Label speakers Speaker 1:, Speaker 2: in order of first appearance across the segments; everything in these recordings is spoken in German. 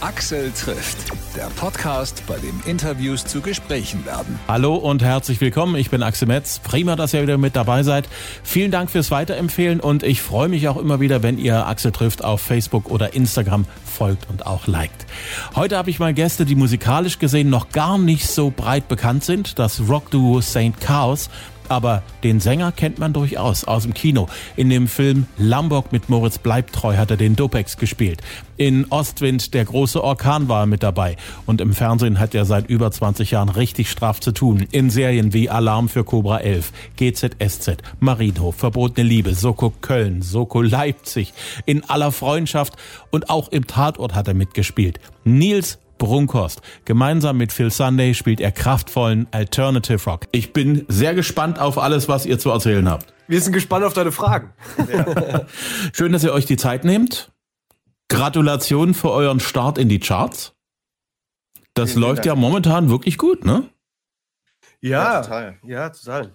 Speaker 1: Axel trifft, der Podcast, bei dem Interviews zu Gesprächen werden.
Speaker 2: Hallo und herzlich willkommen. Ich bin Axel Metz. Prima, dass ihr wieder mit dabei seid. Vielen Dank fürs Weiterempfehlen und ich freue mich auch immer wieder, wenn ihr Axel trifft auf Facebook oder Instagram folgt und auch liked. Heute habe ich mal Gäste, die musikalisch gesehen noch gar nicht so breit bekannt sind. Das Rockduo St. Chaos aber den Sänger kennt man durchaus aus dem Kino. In dem Film Lamborg mit Moritz Bleibtreu hat er den Dopex gespielt. In Ostwind, der große Orkan war er mit dabei. Und im Fernsehen hat er seit über 20 Jahren richtig straff zu tun. In Serien wie Alarm für Cobra 11, GZSZ, Marienhof, Verbotene Liebe, Soko Köln, Soko Leipzig, in aller Freundschaft und auch im Tatort hat er mitgespielt. Nils Brunkhorst. Gemeinsam mit Phil Sunday spielt er kraftvollen Alternative Rock. Ich bin sehr gespannt auf alles, was ihr zu erzählen habt.
Speaker 3: Wir sind gespannt auf deine Fragen.
Speaker 2: Ja. Schön, dass ihr euch die Zeit nehmt. Gratulation für euren Start in die Charts. Das Vielen läuft Dank. ja momentan wirklich gut, ne?
Speaker 3: Ja, ja, total. Ja, total.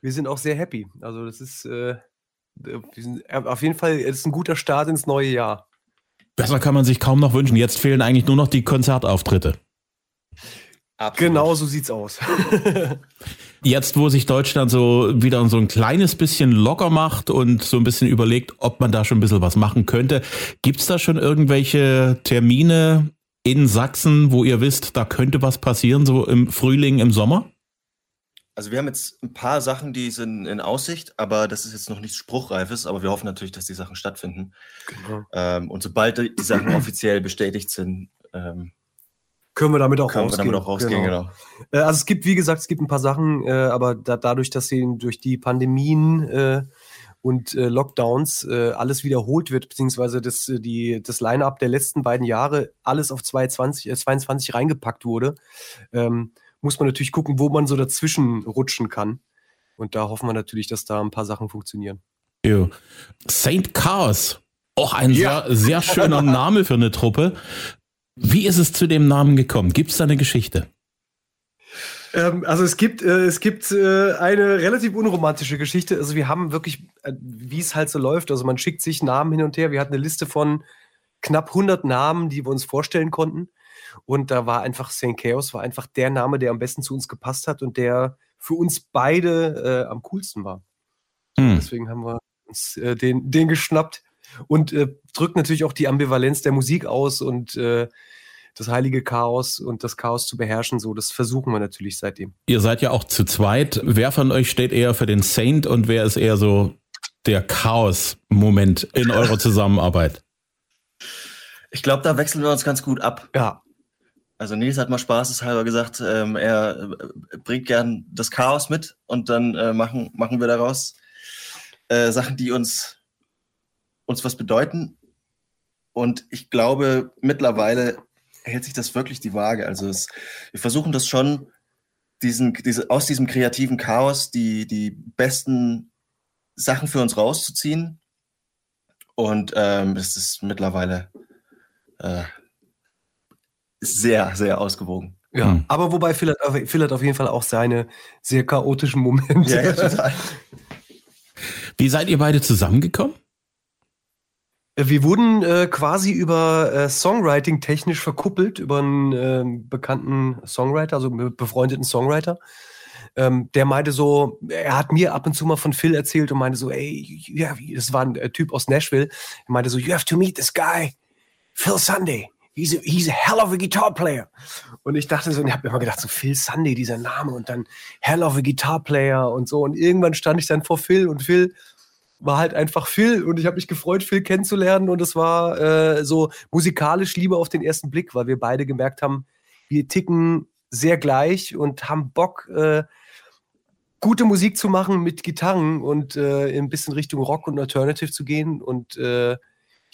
Speaker 3: Wir sind auch sehr happy. Also das ist, äh, sind, auf jeden Fall, es ist ein guter Start ins neue Jahr.
Speaker 2: Besser kann man sich kaum noch wünschen. Jetzt fehlen eigentlich nur noch die Konzertauftritte.
Speaker 3: Absolut. Genau so sieht's aus.
Speaker 2: Jetzt, wo sich Deutschland so wieder so ein kleines bisschen locker macht und so ein bisschen überlegt, ob man da schon ein bisschen was machen könnte, gibt's da schon irgendwelche Termine in Sachsen, wo ihr wisst, da könnte was passieren, so im Frühling, im Sommer?
Speaker 4: Also wir haben jetzt ein paar Sachen, die sind in Aussicht, aber das ist jetzt noch nichts Spruchreifes, aber wir hoffen natürlich, dass die Sachen stattfinden. Genau. Ähm, und sobald die Sachen offiziell bestätigt sind, ähm,
Speaker 3: können wir damit auch können rausgehen. Wir damit auch rausgehen genau. genau. Äh, also es gibt, wie gesagt, es gibt ein paar Sachen, äh, aber da, dadurch, dass sie durch die Pandemien äh, und äh, Lockdowns äh, alles wiederholt wird, beziehungsweise das, äh, die, das Line-up der letzten beiden Jahre alles auf 2020, 22 reingepackt wurde, ähm, muss man natürlich gucken, wo man so dazwischen rutschen kann. Und da hoffen wir natürlich, dass da ein paar Sachen funktionieren.
Speaker 2: Ja. St. Chaos, auch ein ja. sehr, sehr schöner Name für eine Truppe. Wie ist es zu dem Namen gekommen? Gibt es da eine Geschichte?
Speaker 3: Ähm, also es gibt, äh, es gibt äh, eine relativ unromantische Geschichte. Also wir haben wirklich, äh, wie es halt so läuft, also man schickt sich Namen hin und her. Wir hatten eine Liste von knapp 100 Namen, die wir uns vorstellen konnten. Und da war einfach St. Chaos, war einfach der Name, der am besten zu uns gepasst hat und der für uns beide äh, am coolsten war. Hm. Deswegen haben wir uns äh, den, den geschnappt und äh, drückt natürlich auch die Ambivalenz der Musik aus und äh, das heilige Chaos und das Chaos zu beherrschen. So, das versuchen wir natürlich seitdem.
Speaker 2: Ihr seid ja auch zu zweit. Wer von euch steht eher für den Saint und wer ist eher so der Chaos-Moment in eurer Zusammenarbeit?
Speaker 4: Ich glaube, da wechseln wir uns ganz gut ab.
Speaker 3: Ja.
Speaker 4: Also Nils hat mal spaßeshalber gesagt, ähm, er äh, bringt gern das Chaos mit und dann äh, machen, machen wir daraus äh, Sachen, die uns, uns was bedeuten. Und ich glaube, mittlerweile hält sich das wirklich die Waage. Also es, wir versuchen das schon, diesen, diese, aus diesem kreativen Chaos die, die besten Sachen für uns rauszuziehen. Und ähm, es ist mittlerweile äh, sehr, sehr ausgewogen.
Speaker 3: Ja, mhm. aber wobei Phil hat, Phil hat auf jeden Fall auch seine sehr chaotischen Momente. Ja, ja, total.
Speaker 2: Wie seid ihr beide zusammengekommen?
Speaker 3: Äh, wir wurden äh, quasi über äh, Songwriting technisch verkuppelt, über einen äh, bekannten Songwriter, also befreundeten Songwriter. Ähm, der meinte so, er hat mir ab und zu mal von Phil erzählt und meinte so, ey, ja, das war ein äh, Typ aus Nashville. Er meinte so, you have to meet this guy, Phil Sunday he's a, he's a hell of a guitar player. Und ich dachte so, und ich habe immer gedacht, so Phil Sunday, dieser Name und dann hell of a guitar player und so. Und irgendwann stand ich dann vor Phil und Phil war halt einfach Phil und ich habe mich gefreut, Phil kennenzulernen und es war äh, so musikalisch Liebe auf den ersten Blick, weil wir beide gemerkt haben, wir ticken sehr gleich und haben Bock, äh, gute Musik zu machen mit Gitarren und äh, ein bisschen Richtung Rock und Alternative zu gehen und äh,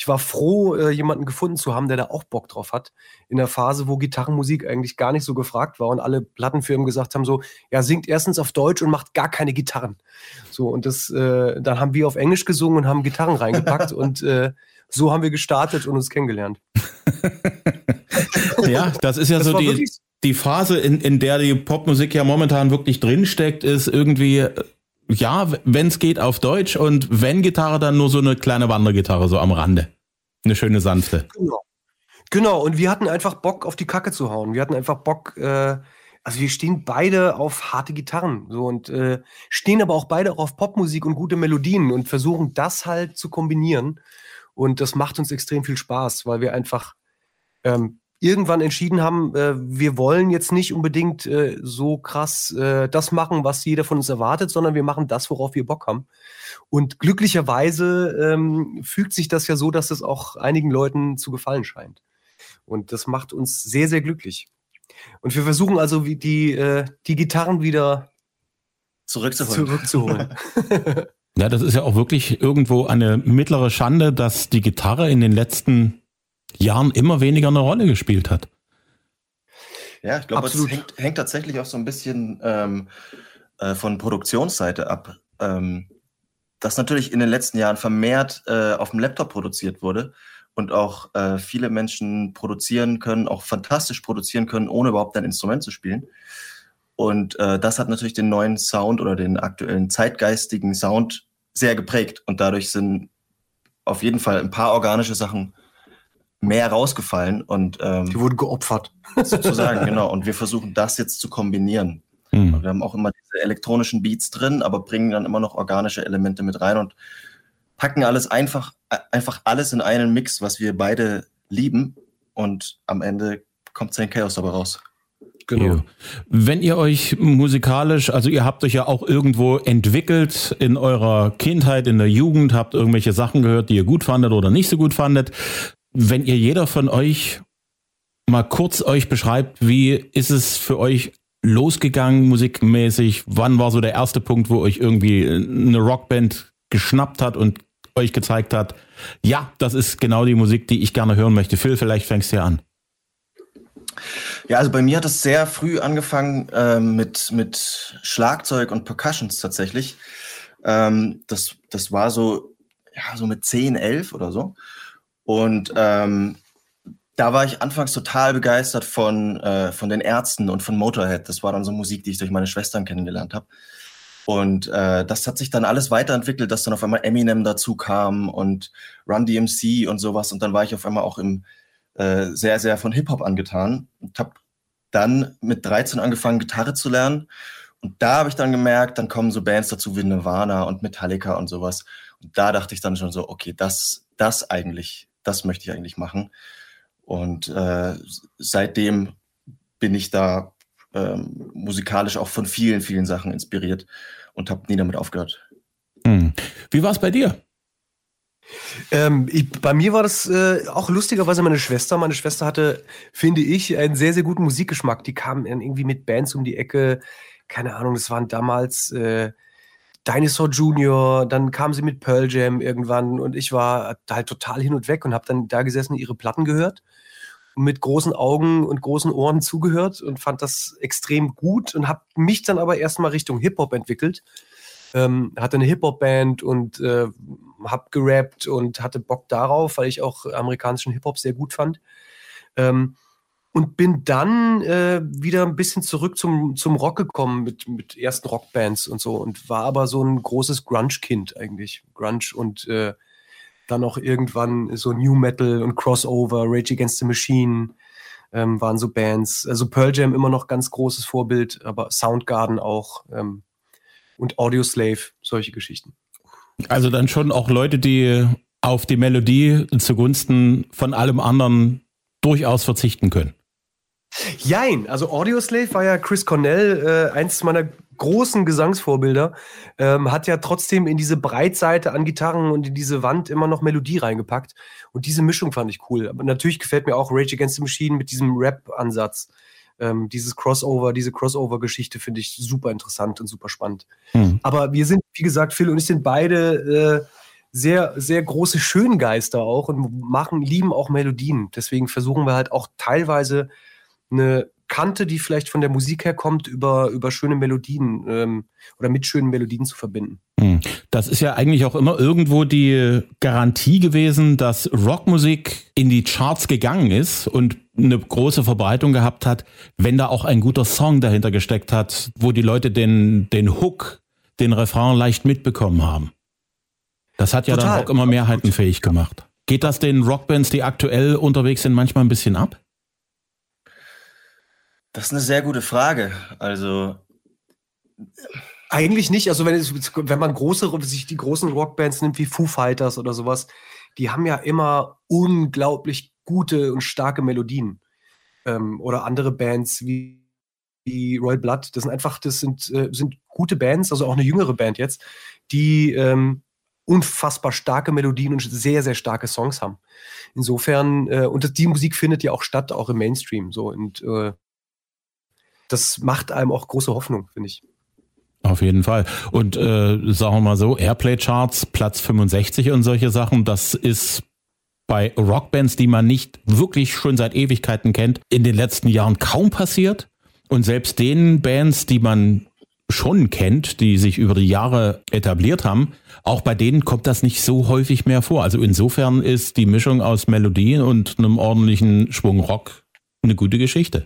Speaker 3: ich war froh, äh, jemanden gefunden zu haben, der da auch Bock drauf hat. In der Phase, wo Gitarrenmusik eigentlich gar nicht so gefragt war und alle Plattenfirmen gesagt haben: so, ja, singt erstens auf Deutsch und macht gar keine Gitarren. So, und das, äh, dann haben wir auf Englisch gesungen und haben Gitarren reingepackt und äh, so haben wir gestartet und uns kennengelernt.
Speaker 2: ja, das ist ja das so die, die Phase, in, in der die Popmusik ja momentan wirklich drinsteckt, ist irgendwie äh, ja, wenn es geht, auf Deutsch und wenn Gitarre, dann nur so eine kleine Wandergitarre so am Rande. Eine schöne sanfte.
Speaker 3: Genau. Genau, und wir hatten einfach Bock, auf die Kacke zu hauen. Wir hatten einfach Bock, äh, also wir stehen beide auf harte Gitarren so und äh, stehen aber auch beide auch auf Popmusik und gute Melodien und versuchen das halt zu kombinieren. Und das macht uns extrem viel Spaß, weil wir einfach ähm, irgendwann entschieden haben, äh, wir wollen jetzt nicht unbedingt äh, so krass äh, das machen, was jeder von uns erwartet, sondern wir machen das, worauf wir Bock haben. Und glücklicherweise ähm, fügt sich das ja so, dass es auch einigen Leuten zu gefallen scheint. Und das macht uns sehr, sehr glücklich. Und wir versuchen also wie die, äh, die Gitarren wieder
Speaker 4: Zurückzuholen.
Speaker 3: zurückzuholen.
Speaker 2: Ja, das ist ja auch wirklich irgendwo eine mittlere Schande, dass die Gitarre in den letzten Jahren immer weniger eine Rolle gespielt hat.
Speaker 4: Ja, ich glaube, es hängt, hängt tatsächlich auch so ein bisschen ähm, äh, von Produktionsseite ab. Ähm, dass natürlich in den letzten Jahren vermehrt äh, auf dem Laptop produziert wurde und auch äh, viele Menschen produzieren können, auch fantastisch produzieren können, ohne überhaupt ein Instrument zu spielen. Und äh, das hat natürlich den neuen Sound oder den aktuellen zeitgeistigen Sound sehr geprägt. Und dadurch sind auf jeden Fall ein paar organische Sachen mehr rausgefallen und ähm,
Speaker 3: die wurden geopfert.
Speaker 4: sozusagen, genau. Und wir versuchen das jetzt zu kombinieren.
Speaker 2: Hm.
Speaker 4: Wir haben auch immer diese elektronischen Beats drin, aber bringen dann immer noch organische Elemente mit rein und packen alles einfach, äh, einfach alles in einen Mix, was wir beide lieben. Und am Ende kommt sein Chaos dabei raus.
Speaker 3: Genau.
Speaker 2: Ja. Wenn ihr euch musikalisch, also ihr habt euch ja auch irgendwo entwickelt in eurer Kindheit, in der Jugend, habt irgendwelche Sachen gehört, die ihr gut fandet oder nicht so gut fandet. Wenn ihr jeder von euch mal kurz euch beschreibt, wie ist es für euch losgegangen musikmäßig? Wann war so der erste Punkt, wo euch irgendwie eine Rockband geschnappt hat und euch gezeigt hat, ja, das ist genau die Musik, die ich gerne hören möchte. Phil, vielleicht fängst du ja an.
Speaker 4: Ja, also bei mir hat es sehr früh angefangen ähm, mit, mit Schlagzeug und Percussions tatsächlich. Ähm, das, das war so, ja, so mit 10, 11 oder so. Und ähm, da war ich anfangs total begeistert von, äh, von den Ärzten und von Motorhead. Das war dann so Musik, die ich durch meine Schwestern kennengelernt habe. Und äh, das hat sich dann alles weiterentwickelt, dass dann auf einmal Eminem dazu kam und Run DMC und sowas. Und dann war ich auf einmal auch im äh, sehr, sehr von Hip-Hop angetan und habe dann mit 13 angefangen, Gitarre zu lernen. Und da habe ich dann gemerkt, dann kommen so Bands dazu wie Nirvana und Metallica und sowas. Und da dachte ich dann schon so, okay, das, das eigentlich, das möchte ich eigentlich machen. Und äh, seitdem bin ich da ähm, musikalisch auch von vielen, vielen Sachen inspiriert und habe nie damit aufgehört.
Speaker 2: Hm. Wie war es bei dir?
Speaker 3: Ähm, ich, bei mir war das äh, auch lustigerweise meine Schwester. Meine Schwester hatte, finde ich, einen sehr, sehr guten Musikgeschmack. Die kam dann irgendwie mit Bands um die Ecke. Keine Ahnung, das waren damals äh, Dinosaur Junior. Dann kam sie mit Pearl Jam irgendwann und ich war halt total hin und weg und habe dann da gesessen, ihre Platten gehört mit großen Augen und großen Ohren zugehört und fand das extrem gut und habe mich dann aber erstmal Richtung Hip-Hop entwickelt. Ähm, hatte eine Hip-Hop-Band und äh, habe gerappt und hatte Bock darauf, weil ich auch amerikanischen Hip-Hop sehr gut fand. Ähm, und bin dann äh, wieder ein bisschen zurück zum, zum Rock gekommen mit, mit ersten Rockbands und so und war aber so ein großes Grunge-Kind eigentlich. Grunge und äh, dann auch irgendwann so New Metal und Crossover, Rage Against the Machine ähm, waren so Bands. Also Pearl Jam immer noch ganz großes Vorbild, aber Soundgarden auch ähm, und Audioslave, solche Geschichten.
Speaker 2: Also dann schon auch Leute, die auf die Melodie zugunsten von allem anderen durchaus verzichten können.
Speaker 3: Jein, also Audioslave war ja Chris Cornell, äh, eins meiner großen Gesangsvorbilder, ähm, hat ja trotzdem in diese Breitseite an Gitarren und in diese Wand immer noch Melodie reingepackt. Und diese Mischung fand ich cool. Aber natürlich gefällt mir auch Rage Against the Machine mit diesem Rap-Ansatz. Ähm, dieses Crossover, diese Crossover-Geschichte finde ich super interessant und super spannend.
Speaker 2: Hm.
Speaker 3: Aber wir sind, wie gesagt, Phil und ich sind beide äh, sehr, sehr große Schöngeister auch und machen, lieben auch Melodien. Deswegen versuchen wir halt auch teilweise eine Kante, die vielleicht von der Musik herkommt, über, über schöne Melodien ähm, oder mit schönen Melodien zu verbinden.
Speaker 2: Hm. Das ist ja eigentlich auch immer irgendwo die Garantie gewesen, dass Rockmusik in die Charts gegangen ist und eine große Verbreitung gehabt hat, wenn da auch ein guter Song dahinter gesteckt hat, wo die Leute den, den Hook, den Refrain leicht mitbekommen haben. Das hat ja dann
Speaker 3: Total.
Speaker 2: Rock immer mehrheitenfähig gemacht. Geht das den Rockbands, die aktuell unterwegs sind, manchmal ein bisschen ab?
Speaker 4: Das ist eine sehr gute Frage. Also
Speaker 3: eigentlich nicht. Also wenn, wenn man große, sich die großen Rockbands nimmt wie Foo Fighters oder sowas, die haben ja immer unglaublich gute und starke Melodien. Ähm, oder andere Bands wie, wie Royal Blood. Das sind einfach, das sind, äh, sind gute Bands, also auch eine jüngere Band jetzt, die ähm, unfassbar starke Melodien und sehr, sehr starke Songs haben. Insofern, äh, und das, die Musik findet ja auch statt, auch im Mainstream. So, und äh, das macht einem auch große Hoffnung, finde ich.
Speaker 2: Auf jeden Fall. Und äh, sagen wir mal so, Airplay-Charts, Platz 65 und solche Sachen, das ist bei Rockbands, die man nicht wirklich schon seit Ewigkeiten kennt, in den letzten Jahren kaum passiert. Und selbst den Bands, die man schon kennt, die sich über die Jahre etabliert haben, auch bei denen kommt das nicht so häufig mehr vor. Also insofern ist die Mischung aus Melodien und einem ordentlichen Schwung Rock eine gute Geschichte.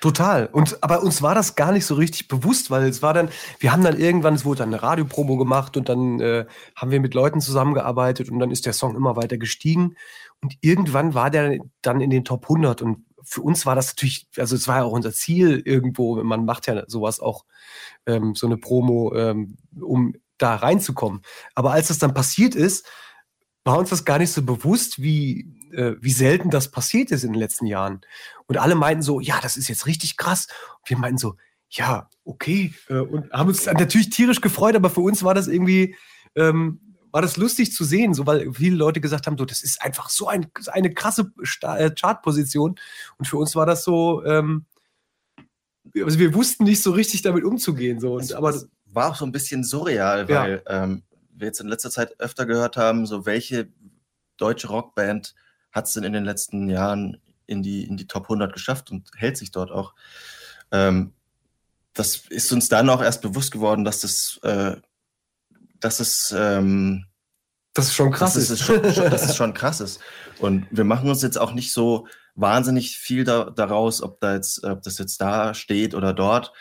Speaker 3: Total. Und aber uns war das gar nicht so richtig bewusst, weil es war dann, wir haben dann irgendwann, es wurde dann eine Radiopromo gemacht und dann äh, haben wir mit Leuten zusammengearbeitet und dann ist der Song immer weiter gestiegen und irgendwann war der dann in den Top 100 und für uns war das natürlich, also es war ja auch unser Ziel irgendwo, man macht ja sowas auch, ähm, so eine Promo, ähm, um da reinzukommen. Aber als das dann passiert ist, war uns das gar nicht so bewusst, wie, äh, wie selten das passiert ist in den letzten Jahren. Und alle meinten so, ja, das ist jetzt richtig krass. Und wir meinten so, ja, okay. Äh, und haben uns natürlich tierisch gefreut, aber für uns war das irgendwie, ähm, war das lustig zu sehen, so weil viele Leute gesagt haben, so, das ist einfach so ein, eine krasse äh, Chartposition. Und für uns war das so, ähm, also wir wussten nicht so richtig damit umzugehen. So. Und, aber
Speaker 4: war auch so ein bisschen surreal, weil ja. ähm, wir jetzt in letzter Zeit öfter gehört haben, so welche deutsche Rockband hat es denn in den letzten Jahren in die, in die Top 100 geschafft und hält sich dort auch. Ähm, das ist uns dann auch erst bewusst geworden, dass das, äh, dass es, ähm,
Speaker 3: das ist schon krass
Speaker 4: dass ist. Schon, dass es schon krass ist. Und wir machen uns jetzt auch nicht so wahnsinnig viel da, daraus, ob, da jetzt, ob das jetzt da steht oder dort.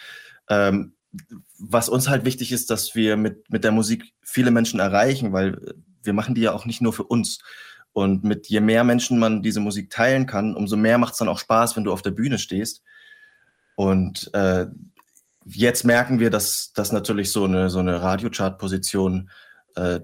Speaker 4: Ähm, was uns halt wichtig ist, dass wir mit, mit der Musik viele Menschen erreichen, weil wir machen die ja auch nicht nur für uns. Und mit je mehr Menschen man diese Musik teilen kann, umso mehr macht es dann auch Spaß, wenn du auf der Bühne stehst. Und äh, jetzt merken wir, dass, dass natürlich so eine, so eine Radiochart-Position äh,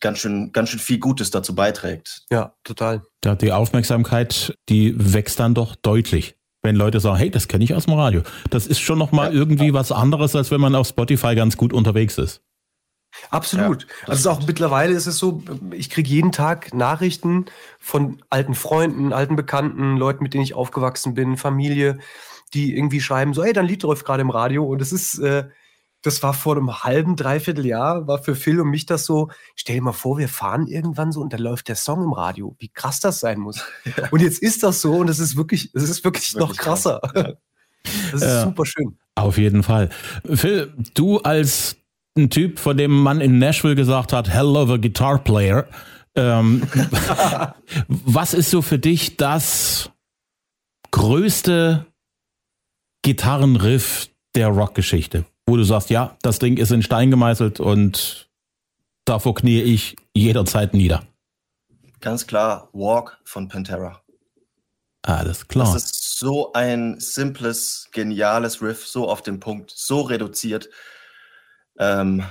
Speaker 4: ganz schön, ganz schön viel Gutes dazu beiträgt.
Speaker 3: Ja, total.
Speaker 2: Ja, die Aufmerksamkeit, die wächst dann doch deutlich wenn Leute sagen, hey, das kenne ich aus dem Radio. Das ist schon nochmal ja. irgendwie was anderes, als wenn man auf Spotify ganz gut unterwegs ist.
Speaker 3: Absolut. Ja, also auch mittlerweile ist es so, ich kriege jeden Tag Nachrichten von alten Freunden, alten Bekannten, Leuten, mit denen ich aufgewachsen bin, Familie, die irgendwie schreiben, so, hey, dein Lied läuft gerade im Radio. Und es ist, äh, das war vor einem halben, dreiviertel Jahr, war für Phil und mich das so, stell dir mal vor, wir fahren irgendwann so und da läuft der Song im Radio. Wie krass das sein muss. Ja. Und jetzt ist das so und es ist wirklich, es ist wirklich, wirklich noch krasser. Ja. Das ist ja. super schön.
Speaker 2: Auf jeden Fall. Phil, du als ein Typ, von dem man in Nashville gesagt hat, hell of a guitar player. Ähm, was ist so für dich das größte Gitarrenriff der Rockgeschichte? wo du sagst, ja, das Ding ist in Stein gemeißelt und davor knie ich jederzeit nieder?
Speaker 4: Ganz klar, Walk von Pantera.
Speaker 2: Alles klar.
Speaker 4: Das ist so ein simples, geniales Riff, so auf den Punkt, so reduziert. Ähm,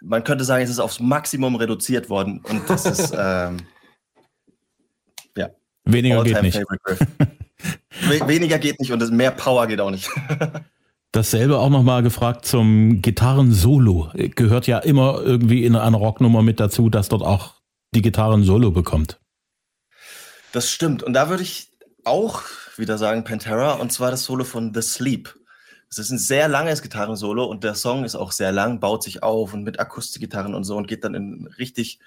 Speaker 4: man könnte sagen, es ist aufs Maximum reduziert worden und das ist ähm, ja.
Speaker 2: Weniger geht nicht.
Speaker 4: Weniger geht nicht und mehr Power geht auch nicht.
Speaker 2: Dasselbe auch nochmal gefragt zum Gitarren-Solo. Gehört ja immer irgendwie in einer Rocknummer mit dazu, dass dort auch die Gitarren-Solo bekommt.
Speaker 4: Das stimmt. Und da würde ich auch wieder sagen Pantera, und zwar das Solo von The Sleep. Es ist ein sehr langes Gitarrensolo und der Song ist auch sehr lang, baut sich auf und mit Akustikgitarren und so und geht dann in richtig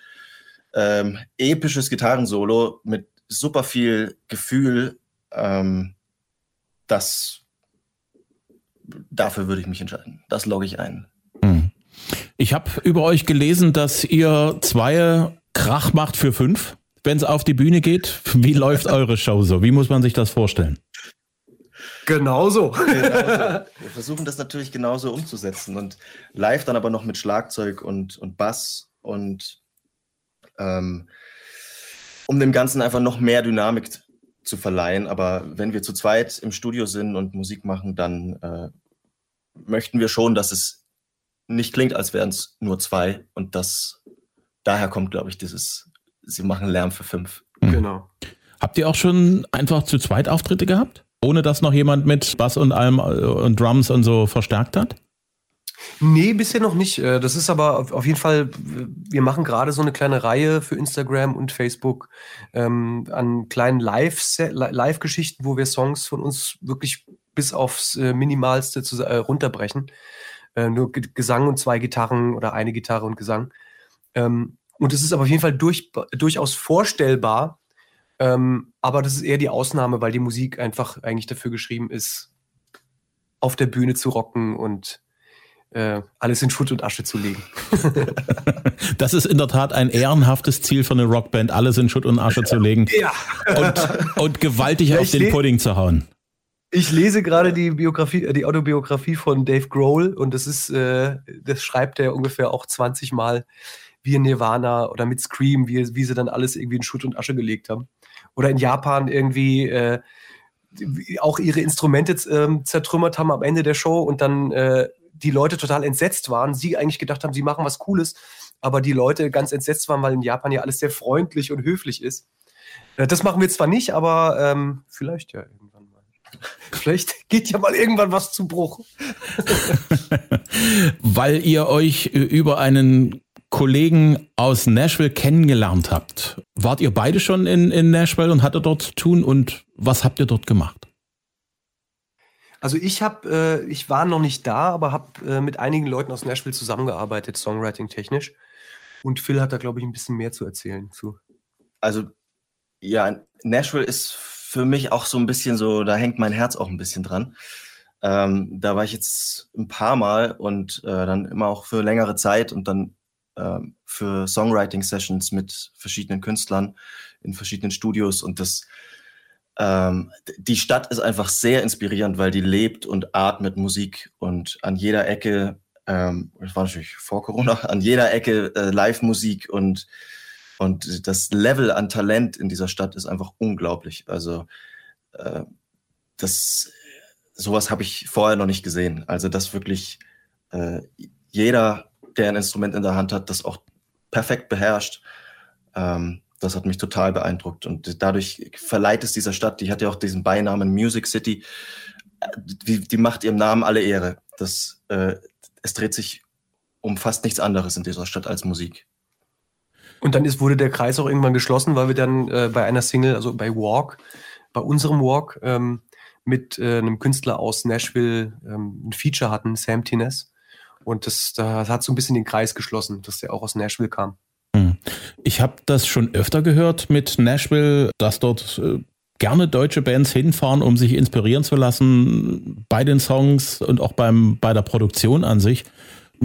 Speaker 4: ähm, episches Gitarrensolo mit super viel Gefühl. Ähm, das dafür würde ich mich entscheiden. Das logge ich ein. Hm.
Speaker 2: Ich habe über euch gelesen, dass ihr zwei Krach macht für fünf, wenn es auf die Bühne geht. Wie läuft eure Show so? Wie muss man sich das vorstellen?
Speaker 3: Genauso. genauso.
Speaker 4: Wir versuchen das natürlich genauso umzusetzen und live dann aber noch mit Schlagzeug und, und Bass und ähm, um dem Ganzen einfach noch mehr Dynamik zu verleihen. Aber wenn wir zu zweit im Studio sind und Musik machen, dann äh, möchten wir schon, dass es nicht klingt, als wären es nur zwei. Und das daher kommt, glaube ich, dieses, sie machen Lärm für fünf.
Speaker 3: Mhm. Genau.
Speaker 2: Habt ihr auch schon einfach zu zweit Auftritte gehabt? Ohne dass noch jemand mit Bass und allem äh, und Drums und so verstärkt hat?
Speaker 3: Nee, bisher noch nicht. Äh, das ist aber auf jeden Fall, wir machen gerade so eine kleine Reihe für Instagram und Facebook ähm, an kleinen Live-Geschichten, wo wir Songs von uns wirklich bis aufs äh, Minimalste zu, äh, runterbrechen. Äh, nur Gesang und zwei Gitarren oder eine Gitarre und Gesang. Ähm, und es ist aber auf jeden Fall durch, durchaus vorstellbar, ähm, aber das ist eher die Ausnahme, weil die Musik einfach eigentlich dafür geschrieben ist, auf der Bühne zu rocken und äh, alles in Schutt und Asche zu legen.
Speaker 2: das ist in der Tat ein ehrenhaftes Ziel für eine Rockband, alles in Schutt und Asche zu legen
Speaker 3: ja.
Speaker 2: und, und gewaltig ja, auf den Pudding zu hauen.
Speaker 3: Ich lese gerade die Biografie, die Autobiografie von Dave Grohl und das ist, äh, das schreibt er ungefähr auch 20 Mal wie in Nirvana oder mit Scream, wie, wie sie dann alles irgendwie in Schutt und Asche gelegt haben. Oder in Japan irgendwie äh, auch ihre Instrumente äh, zertrümmert haben am Ende der Show und dann äh, die Leute total entsetzt waren. Sie eigentlich gedacht haben, sie machen was Cooles, aber die Leute ganz entsetzt waren, weil in Japan ja alles sehr freundlich und höflich ist. Äh, das machen wir zwar nicht, aber ähm, vielleicht ja irgendwann mal. Vielleicht geht ja mal irgendwann was zu Bruch.
Speaker 2: weil ihr euch über einen Kollegen aus Nashville kennengelernt habt. Wart ihr beide schon in, in Nashville und hattet dort zu tun und was habt ihr dort gemacht?
Speaker 3: Also ich habe, äh, ich war noch nicht da, aber habe äh, mit einigen Leuten aus Nashville zusammengearbeitet, Songwriting technisch. Und Phil hat da, glaube ich, ein bisschen mehr zu erzählen zu.
Speaker 4: Also ja, Nashville ist für mich auch so ein bisschen so, da hängt mein Herz auch ein bisschen dran. Ähm, da war ich jetzt ein paar Mal und äh, dann immer auch für längere Zeit und dann ähm, für Songwriting-Sessions mit verschiedenen Künstlern in verschiedenen Studios und das ähm, die Stadt ist einfach sehr inspirierend, weil die lebt und atmet Musik und an jeder Ecke, ähm, das war natürlich vor Corona, an jeder Ecke äh, Live-Musik und, und das Level an Talent in dieser Stadt ist einfach unglaublich. Also äh, das, sowas habe ich vorher noch nicht gesehen. Also dass wirklich äh, jeder der ein Instrument in der Hand hat, das auch perfekt beherrscht. Ähm, das hat mich total beeindruckt. Und dadurch verleiht es dieser Stadt, die hat ja auch diesen Beinamen Music City, die, die macht ihrem Namen alle Ehre. Das, äh, es dreht sich um fast nichts anderes in dieser Stadt als Musik.
Speaker 3: Und dann ist, wurde der Kreis auch irgendwann geschlossen, weil wir dann äh, bei einer Single, also bei Walk, bei unserem Walk, ähm, mit äh, einem Künstler aus Nashville ähm, ein Feature hatten, Sam Tines. Und das, das hat so ein bisschen den Kreis geschlossen, dass der auch aus Nashville kam.
Speaker 2: Hm. Ich habe das schon öfter gehört mit Nashville, dass dort äh, gerne deutsche Bands hinfahren, um sich inspirieren zu lassen bei den Songs und auch beim, bei der Produktion an sich.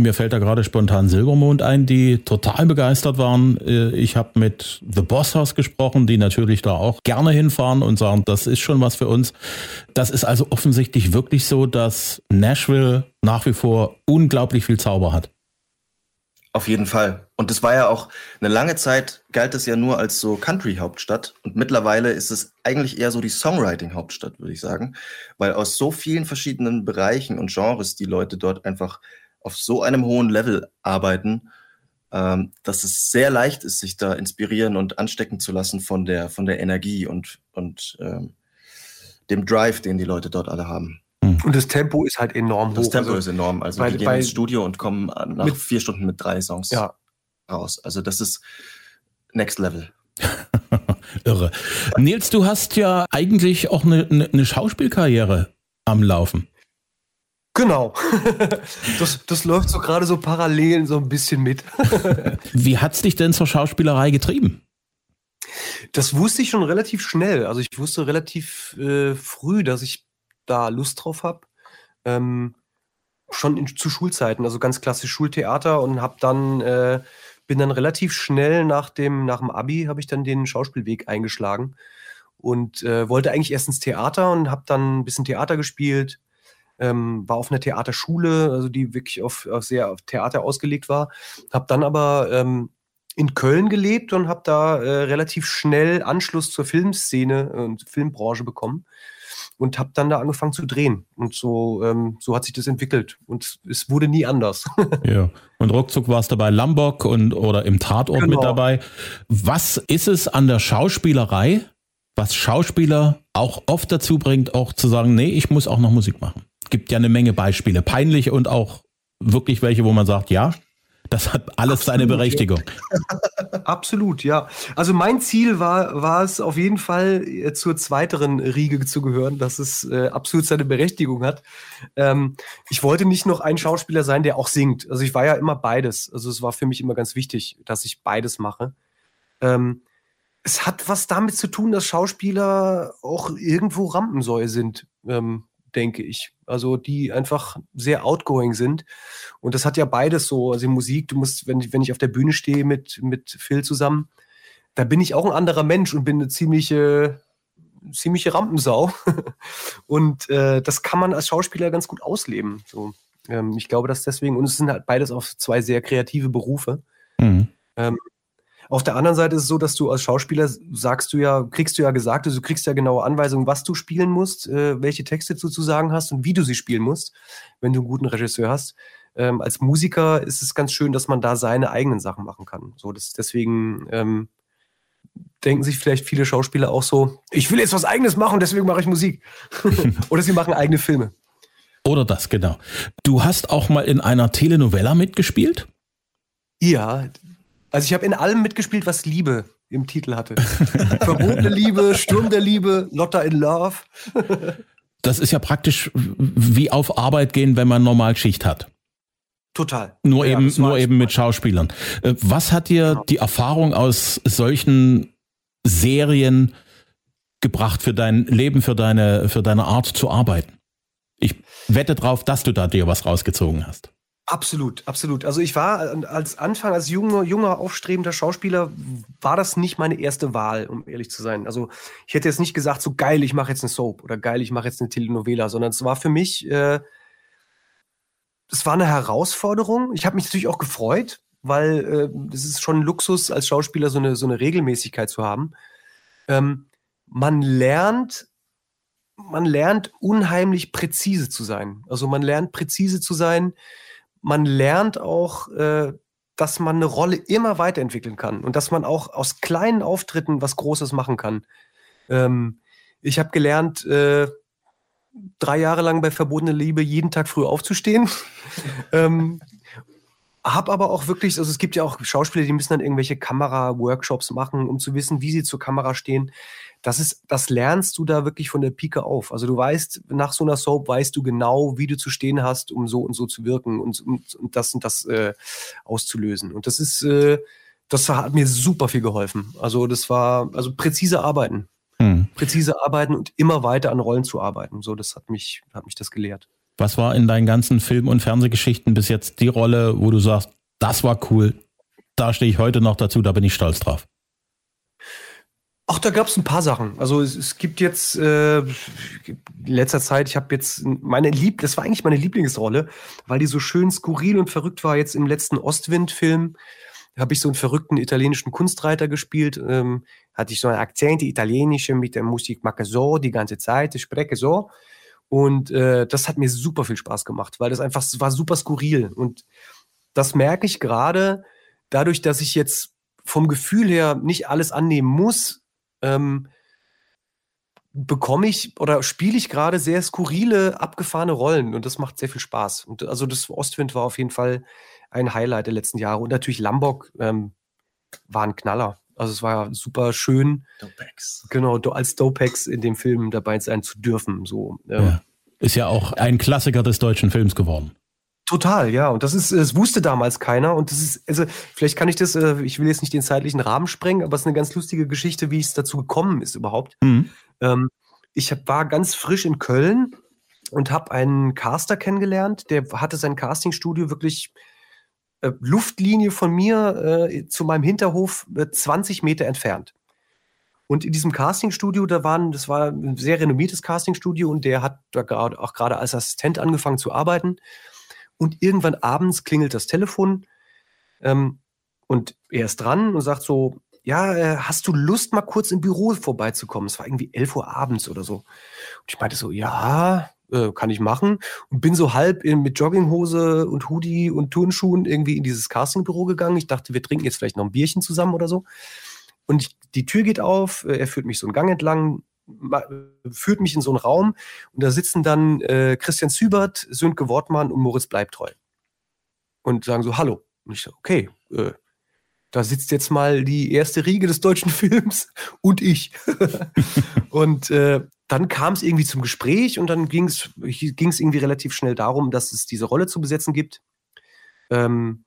Speaker 2: Mir fällt da gerade spontan Silbermond ein, die total begeistert waren. Äh, ich habe mit The Boss House gesprochen, die natürlich da auch gerne hinfahren und sagen, das ist schon was für uns. Das ist also offensichtlich wirklich so, dass Nashville nach wie vor unglaublich viel Zauber hat.
Speaker 4: Auf jeden Fall. Und es war ja auch eine lange Zeit, galt es ja nur als so Country-Hauptstadt. Und mittlerweile ist es eigentlich eher so die Songwriting-Hauptstadt, würde ich sagen. Weil aus so vielen verschiedenen Bereichen und Genres die Leute dort einfach auf so einem hohen Level arbeiten, ähm, dass es sehr leicht ist, sich da inspirieren und anstecken zu lassen von der, von der Energie und, und ähm, dem Drive, den die Leute dort alle haben.
Speaker 3: Hm. Und das Tempo ist halt enorm
Speaker 4: das hoch. Das Tempo also, ist enorm. Also bei, wir gehen bei, ins Studio und kommen nach mit, vier Stunden mit drei Songs ja. raus. Also das ist Next Level.
Speaker 2: Irre. Nils, du hast ja eigentlich auch eine, eine Schauspielkarriere am Laufen.
Speaker 3: Genau. Das, das läuft so gerade so parallel so ein bisschen mit.
Speaker 2: Wie hat es dich denn zur Schauspielerei getrieben?
Speaker 3: Das wusste ich schon relativ schnell. Also ich wusste relativ äh, früh, dass ich da Lust drauf habe. Ähm, schon in, zu Schulzeiten, also ganz klassisch Schultheater und habe dann äh, bin dann relativ schnell nach dem nach dem Abi habe ich dann den Schauspielweg eingeschlagen und äh, wollte eigentlich erst ins Theater und habe dann ein bisschen Theater gespielt, ähm, war auf einer Theaterschule, also die wirklich auf, auf sehr auf Theater ausgelegt war. Habe dann aber ähm, in Köln gelebt und habe da äh, relativ schnell Anschluss zur Filmszene und Filmbranche bekommen und habe dann da angefangen zu drehen. Und so, ähm, so hat sich das entwickelt. Und es wurde nie anders.
Speaker 2: ja. Und ruckzuck warst du bei Lambok und oder im Tatort genau. mit dabei. Was ist es an der Schauspielerei, was Schauspieler auch oft dazu bringt, auch zu sagen, nee, ich muss auch noch Musik machen? Gibt ja eine Menge Beispiele, peinlich und auch wirklich welche, wo man sagt, ja, das hat alles Absolut, seine Berechtigung.
Speaker 3: Ja. Absolut, ja. Also mein Ziel war, war es auf jeden Fall äh, zur zweiteren Riege zu gehören, dass es äh, absolut seine Berechtigung hat. Ähm, ich wollte nicht noch ein Schauspieler sein, der auch singt. Also ich war ja immer beides. Also es war für mich immer ganz wichtig, dass ich beides mache. Ähm, es hat was damit zu tun, dass Schauspieler auch irgendwo Rampensäue sind. Ähm, denke ich. Also die einfach sehr outgoing sind. Und das hat ja beides so. Also Musik, du musst, wenn ich, wenn ich auf der Bühne stehe mit, mit Phil zusammen, da bin ich auch ein anderer Mensch und bin eine ziemliche, ziemliche Rampensau. und äh, das kann man als Schauspieler ganz gut ausleben. So. Ähm, ich glaube, dass deswegen, und es sind halt beides auch zwei sehr kreative Berufe. Mhm. Ähm, auf der anderen Seite ist es so, dass du als Schauspieler sagst du ja, kriegst du ja gesagt, also du kriegst ja genaue Anweisungen, was du spielen musst, äh, welche Texte du zu sagen hast und wie du sie spielen musst, wenn du einen guten Regisseur hast. Ähm, als Musiker ist es ganz schön, dass man da seine eigenen Sachen machen kann. So, das, deswegen ähm, denken sich vielleicht viele Schauspieler auch so, ich will jetzt was eigenes machen, deswegen mache ich Musik. Oder sie machen eigene Filme.
Speaker 2: Oder das, genau. Du hast auch mal in einer Telenovela mitgespielt?
Speaker 3: Ja, also ich habe in allem mitgespielt, was Liebe im Titel hatte. Verbotene Liebe, Sturm der Liebe, Lotta in Love.
Speaker 2: das ist ja praktisch wie auf Arbeit gehen, wenn man normal Schicht hat.
Speaker 3: Total.
Speaker 2: Nur ja, eben, nur eben mit Schauspielern. Äh, was hat dir genau. die Erfahrung aus solchen Serien gebracht für dein Leben, für deine, für deine Art zu arbeiten? Ich wette drauf, dass du da dir was rausgezogen hast.
Speaker 3: Absolut, absolut. Also ich war als Anfang, als junger, junger, aufstrebender Schauspieler, war das nicht meine erste Wahl, um ehrlich zu sein. Also ich hätte jetzt nicht gesagt, so geil, ich mache jetzt eine Soap oder geil, ich mache jetzt eine Telenovela, sondern es war für mich, äh, es war eine Herausforderung. Ich habe mich natürlich auch gefreut, weil es äh, ist schon ein Luxus, als Schauspieler so eine, so eine Regelmäßigkeit zu haben. Ähm, man lernt man lernt unheimlich präzise zu sein. Also man lernt präzise zu sein, man lernt auch, äh, dass man eine Rolle immer weiterentwickeln kann und dass man auch aus kleinen Auftritten was Großes machen kann. Ähm, ich habe gelernt, äh, drei Jahre lang bei Verbotene Liebe jeden Tag früh aufzustehen. ähm, hab aber auch wirklich, also es gibt ja auch Schauspieler, die müssen dann irgendwelche Kamera-Workshops machen, um zu wissen, wie sie zur Kamera stehen das ist, das lernst du da wirklich von der Pike auf. Also du weißt, nach so einer Soap weißt du genau, wie du zu stehen hast, um so und so zu wirken und, und, und das und das äh, auszulösen. Und das ist, äh, das hat mir super viel geholfen. Also das war, also präzise arbeiten. Hm. Präzise arbeiten und immer weiter an Rollen zu arbeiten. So, das hat mich, hat mich das gelehrt.
Speaker 2: Was war in deinen ganzen Film- und Fernsehgeschichten bis jetzt die Rolle, wo du sagst, das war cool, da stehe ich heute noch dazu, da bin ich stolz drauf?
Speaker 3: Ach, da gab es ein paar Sachen. Also es, es gibt jetzt äh, in letzter Zeit, ich habe jetzt meine Lieb, das war eigentlich meine Lieblingsrolle, weil die so schön skurril und verrückt war. Jetzt im letzten Ostwind-Film habe ich so einen verrückten italienischen Kunstreiter gespielt. Ähm, hatte ich so einen Akzent, italienische mit der Musik mache so die ganze Zeit, ich spreche so. Und äh, das hat mir super viel Spaß gemacht, weil das einfach war super skurril. Und das merke ich gerade dadurch, dass ich jetzt vom Gefühl her nicht alles annehmen muss, ähm, bekomme ich oder spiele ich gerade sehr skurrile, abgefahrene Rollen und das macht sehr viel Spaß. Und also das Ostwind war auf jeden Fall ein Highlight der letzten Jahre und natürlich Lambok ähm, war ein Knaller. Also es war super schön, Dopex. genau als Dopex in dem Film dabei sein zu dürfen. So
Speaker 2: ja. ist ja auch ein Klassiker des deutschen Films geworden.
Speaker 3: Total, ja. Und das ist, es wusste damals keiner. Und das ist, also, vielleicht kann ich das, äh, ich will jetzt nicht den zeitlichen Rahmen sprengen, aber es ist eine ganz lustige Geschichte, wie es dazu gekommen ist überhaupt. Mhm. Ähm, ich war ganz frisch in Köln und habe einen Caster kennengelernt, der hatte sein Castingstudio wirklich äh, Luftlinie von mir äh, zu meinem Hinterhof äh, 20 Meter entfernt. Und in diesem Castingstudio, da waren, das war ein sehr renommiertes Castingstudio und der hat da grad, auch gerade als Assistent angefangen zu arbeiten. Und irgendwann abends klingelt das Telefon. Ähm, Und er ist dran und sagt so, ja, äh, hast du Lust, mal kurz im Büro vorbeizukommen? Es war irgendwie 11 Uhr abends oder so. Und ich meinte so, ja, äh, kann ich machen. Und bin so halb in, mit Jogginghose und Hoodie und Turnschuhen irgendwie in dieses Castingbüro gegangen. Ich dachte, wir trinken jetzt vielleicht noch ein Bierchen zusammen oder so. Und ich, die Tür geht auf, äh, er führt mich so einen Gang entlang, führt mich in so einen Raum und da sitzen dann äh, Christian Zübert, Sönke Wortmann und Moritz Bleibtreu. Und sagen so, hallo. Und ich so, okay, äh, da sitzt jetzt mal die erste Riege des deutschen Films und ich. und äh, dann kam es irgendwie zum Gespräch und dann ging es irgendwie relativ schnell darum, dass es diese Rolle zu besetzen gibt. Ähm,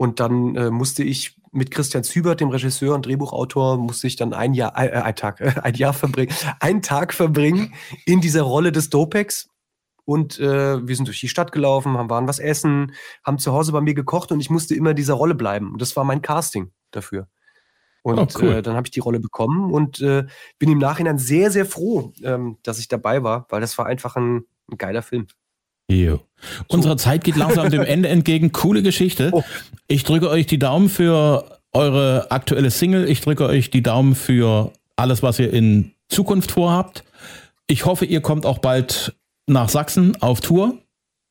Speaker 3: und dann äh, musste ich mit Christian Zübert, dem Regisseur und Drehbuchautor, musste ich dann ein Jahr, äh, ein Tag, äh, ein Jahr verbringen, einen Tag verbringen in dieser Rolle des Dopex. Und äh, wir sind durch die Stadt gelaufen, haben waren was essen, haben zu Hause bei mir gekocht und ich musste immer in dieser Rolle bleiben. Und das war mein Casting dafür. Und oh, cool. äh, dann habe ich die Rolle bekommen und äh, bin im Nachhinein sehr, sehr froh, ähm, dass ich dabei war, weil das war einfach ein, ein geiler Film.
Speaker 2: Jo. So. Unsere Zeit geht langsam dem Ende entgegen. Coole Geschichte. Oh. Ich drücke euch die Daumen für eure aktuelle Single. Ich drücke euch die Daumen für alles, was ihr in Zukunft vorhabt. Ich hoffe, ihr kommt auch bald nach Sachsen auf Tour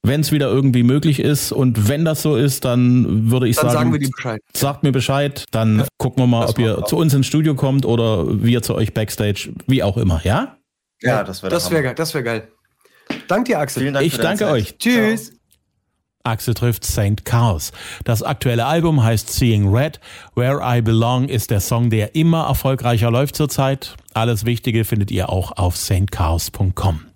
Speaker 2: wenn es wieder irgendwie möglich ist. Und wenn das so ist, dann würde ich dann sagen, sagen Bescheid. sagt mir Bescheid. Dann ja. gucken wir mal, das ob ihr zu uns ins Studio kommt oder wir zu euch Backstage, wie auch immer, ja?
Speaker 3: Ja, das wäre das wäre das wäre geil. Dank dir, Axel.
Speaker 2: Dank ich danke
Speaker 3: Zeit.
Speaker 2: euch.
Speaker 3: Tschüss.
Speaker 2: Ciao. Axel trifft St. Chaos. Das aktuelle Album heißt Seeing Red. Where I Belong ist der Song, der immer erfolgreicher läuft zurzeit. Alles Wichtige findet ihr auch auf stchaos.com.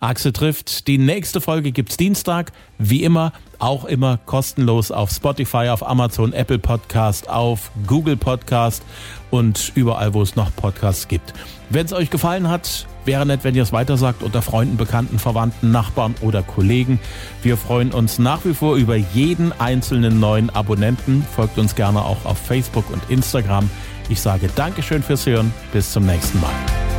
Speaker 2: Axel trifft. Die nächste Folge gibt's Dienstag. Wie immer, auch immer kostenlos auf Spotify, auf Amazon, Apple Podcast, auf Google Podcast und überall, wo es noch Podcasts gibt. Wenn es euch gefallen hat, wäre nett, wenn ihr es weitersagt unter Freunden, Bekannten, Verwandten, Nachbarn oder Kollegen. Wir freuen uns nach wie vor über jeden einzelnen neuen Abonnenten. Folgt uns gerne auch auf Facebook und Instagram. Ich sage Dankeschön fürs Hören. Bis zum nächsten Mal.